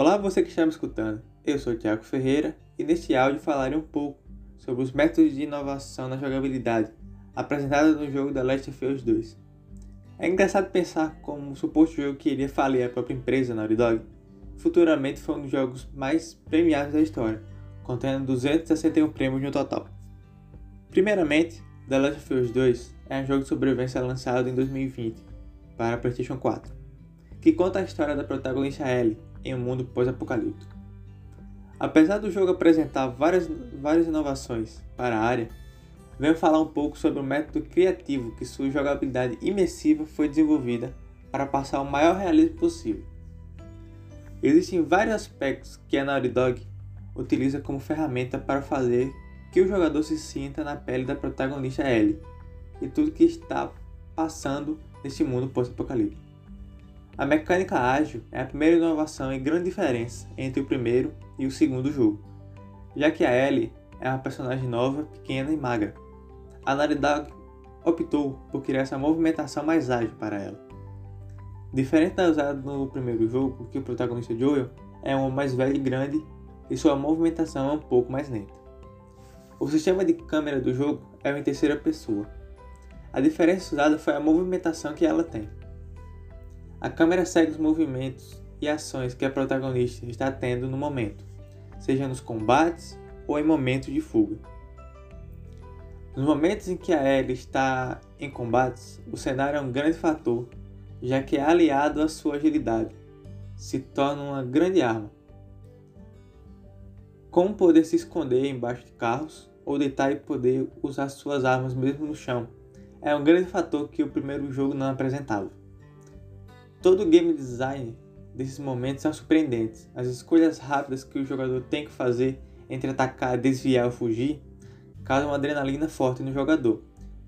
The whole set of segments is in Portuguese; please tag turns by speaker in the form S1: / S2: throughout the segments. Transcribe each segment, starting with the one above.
S1: Olá, você que está me escutando. Eu sou o Thiago Ferreira e neste áudio falarei um pouco sobre os métodos de inovação na jogabilidade apresentados no jogo The Last of Us 2. É engraçado pensar como o suposto jogo que iria falir a própria empresa Naughty Dog futuramente foi um dos jogos mais premiados da história, contendo 261 prêmios no total. Primeiramente, The Last of Us 2 é um jogo de sobrevivência lançado em 2020 para PlayStation 4, que conta a história da protagonista Ellie em um mundo pós-apocalíptico. Apesar do jogo apresentar várias, várias inovações para a área, venho falar um pouco sobre o método criativo que sua jogabilidade imersiva foi desenvolvida para passar o maior realismo possível. Existem vários aspectos que a Naughty Dog utiliza como ferramenta para fazer que o jogador se sinta na pele da protagonista Ellie e tudo que está passando nesse mundo pós-apocalíptico. A mecânica ágil é a primeira inovação e grande diferença entre o primeiro e o segundo jogo, já que a Ellie é uma personagem nova, pequena e magra. A Naughty optou por criar essa movimentação mais ágil para ela. Diferente da usada no primeiro jogo, que o protagonista Joel é um mais velho e grande e sua movimentação é um pouco mais lenta. O sistema de câmera do jogo é em terceira pessoa. A diferença usada foi a movimentação que ela tem. A câmera segue os movimentos e ações que a protagonista está tendo no momento, seja nos combates ou em momentos de fuga. Nos momentos em que a Ellie está em combates, o cenário é um grande fator, já que é aliado à sua agilidade, se torna uma grande arma. Como poder se esconder embaixo de carros ou deitar e poder usar suas armas mesmo no chão, é um grande fator que o primeiro jogo não apresentava. Todo game design desses momentos são surpreendentes. As escolhas rápidas que o jogador tem que fazer entre atacar, desviar ou fugir causam uma adrenalina forte no jogador,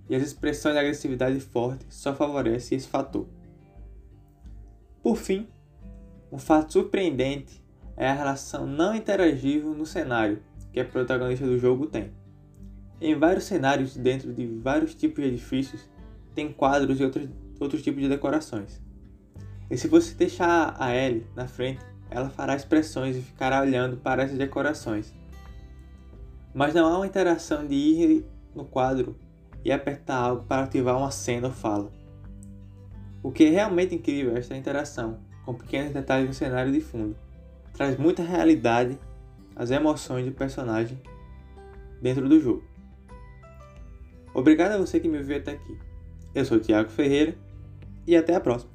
S1: e as expressões de agressividade forte só favorecem esse fator. Por fim, um fato surpreendente é a relação não interagível no cenário que a protagonista do jogo tem. Em vários cenários dentro de vários tipos de edifícios, tem quadros e outros, outros tipos de decorações. E se você deixar a Ellie na frente, ela fará expressões e ficará olhando para essas decorações. Mas não há uma interação de ir no quadro e apertar algo para ativar uma cena ou fala. O que é realmente incrível é esta interação, com pequenos detalhes no cenário de fundo. Traz muita realidade às emoções do personagem dentro do jogo. Obrigado a você que me viu até aqui. Eu sou o Thiago Ferreira e até a próxima.